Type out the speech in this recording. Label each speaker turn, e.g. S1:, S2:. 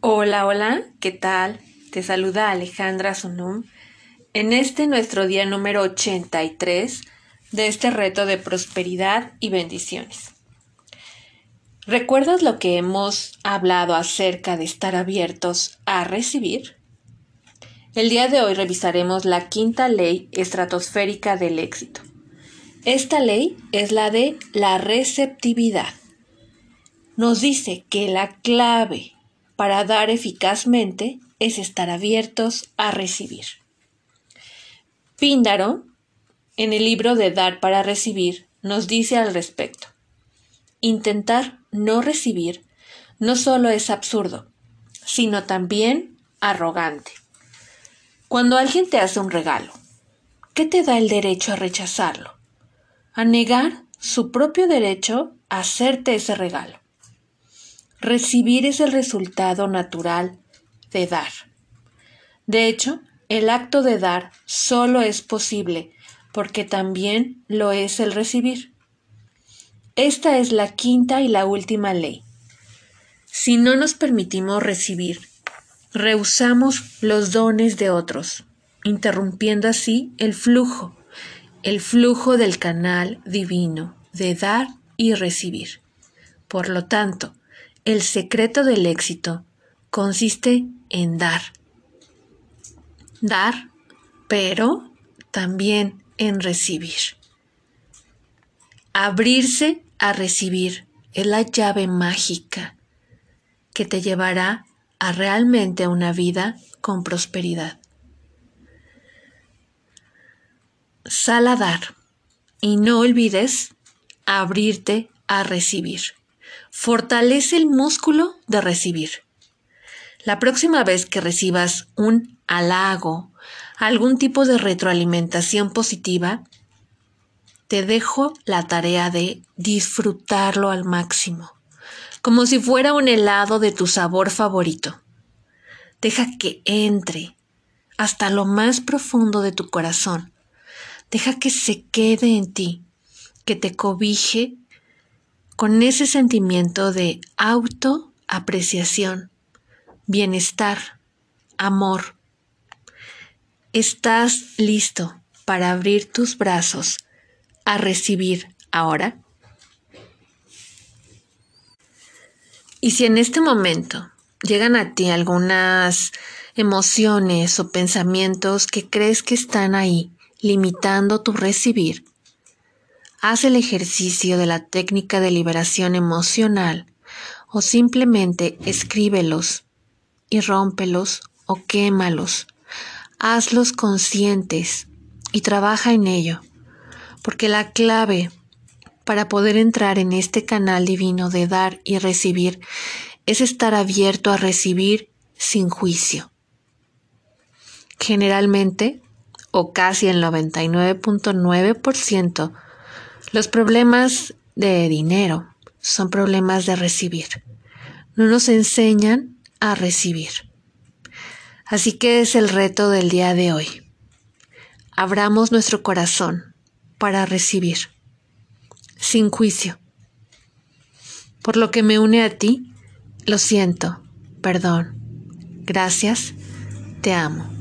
S1: Hola, hola, ¿qué tal? Te saluda Alejandra Sunum en este nuestro día número 83 de este reto de prosperidad y bendiciones. ¿Recuerdas lo que hemos hablado acerca de estar abiertos a recibir? El día de hoy revisaremos la quinta ley estratosférica del éxito. Esta ley es la de la receptividad. Nos dice que la clave para dar eficazmente es estar abiertos a recibir. Píndaro, en el libro de Dar para Recibir, nos dice al respecto. Intentar no recibir no solo es absurdo, sino también arrogante. Cuando alguien te hace un regalo, ¿qué te da el derecho a rechazarlo? A negar su propio derecho a hacerte ese regalo. Recibir es el resultado natural de dar. De hecho, el acto de dar solo es posible porque también lo es el recibir. Esta es la quinta y la última ley. Si no nos permitimos recibir, rehusamos los dones de otros, interrumpiendo así el flujo, el flujo del canal divino de dar y recibir. Por lo tanto, el secreto del éxito consiste en dar. Dar, pero también en recibir. Abrirse a recibir es la llave mágica que te llevará a realmente una vida con prosperidad. Sal a dar y no olvides abrirte a recibir fortalece el músculo de recibir. La próxima vez que recibas un halago, algún tipo de retroalimentación positiva, te dejo la tarea de disfrutarlo al máximo, como si fuera un helado de tu sabor favorito. Deja que entre hasta lo más profundo de tu corazón. Deja que se quede en ti, que te cobije con ese sentimiento de autoapreciación, bienestar, amor. ¿Estás listo para abrir tus brazos a recibir ahora? Y si en este momento llegan a ti algunas emociones o pensamientos que crees que están ahí limitando tu recibir, Haz el ejercicio de la técnica de liberación emocional o simplemente escríbelos y rómpelos o quémalos. Hazlos conscientes y trabaja en ello, porque la clave para poder entrar en este canal divino de dar y recibir es estar abierto a recibir sin juicio. Generalmente, o casi el 99.9%, los problemas de dinero son problemas de recibir. No nos enseñan a recibir. Así que es el reto del día de hoy. Abramos nuestro corazón para recibir, sin juicio. Por lo que me une a ti, lo siento, perdón, gracias, te amo.